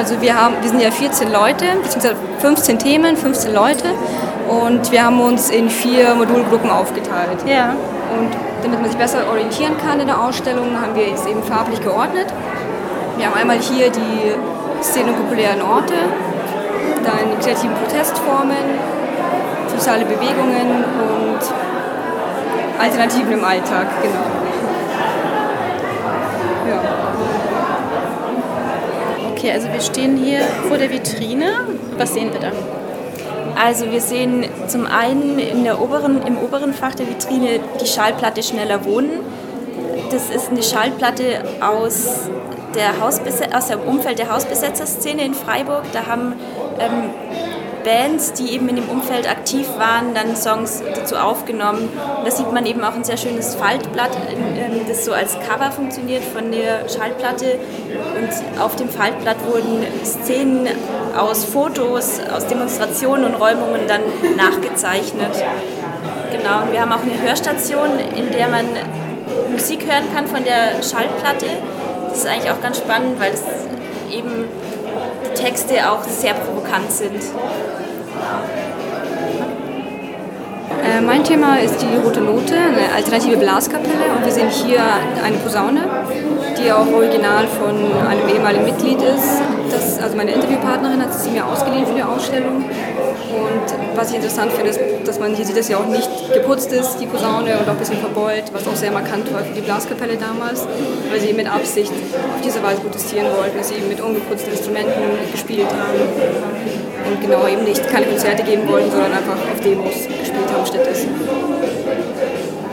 also wir, haben, wir sind ja 14 Leute, beziehungsweise 15 Themen, 15 Leute und wir haben uns in vier Modulgruppen aufgeteilt. Ja. Und damit man sich besser orientieren kann in der Ausstellung, haben wir es eben farblich geordnet. Wir haben einmal hier die Szenen und populären Orte, dann die kreativen Protestformen, soziale Bewegungen und Alternativen im Alltag, genau. Okay, also wir stehen hier vor der Vitrine. Was sehen wir da? Also wir sehen zum einen in der oberen, im oberen Fach der Vitrine die Schallplatte Schneller Wohnen. Das ist eine Schallplatte aus, der aus dem Umfeld der Hausbesetzerszene in Freiburg. Da haben ähm, Bands, die eben in dem Umfeld aktiv waren, dann Songs dazu aufgenommen. Da sieht man eben auch ein sehr schönes Faltblatt, ähm, das so als Cover funktioniert von der Schallplatte. Und auf dem Faltblatt wurden Szenen aus Fotos, aus Demonstrationen und Räumungen dann nachgezeichnet. Genau, und wir haben auch eine Hörstation, in der man Musik hören kann von der Schallplatte. Das ist eigentlich auch ganz spannend, weil es eben Texte auch sehr provokant sind. Äh, mein Thema ist die Rote Note, eine alternative Blaskapelle und wir sehen hier eine Posaune, die auch original von einem ehemaligen Mitglied ist. Das, also meine Interviewpartnerin hat sie mir ausgeliehen für die Ausstellung und was ich interessant finde, ist, dass man hier sieht, dass sie auch nicht geputzt ist, die Posaune, und auch ein bisschen verbeult, was auch sehr markant war für die Blaskapelle damals, weil sie mit Absicht auf diese Weise protestieren wollten, dass sie eben mit ungeputzten Instrumenten gespielt haben und genau eben nicht keine Konzerte geben wollten, sondern einfach auf Demos gespielt haben stattdessen.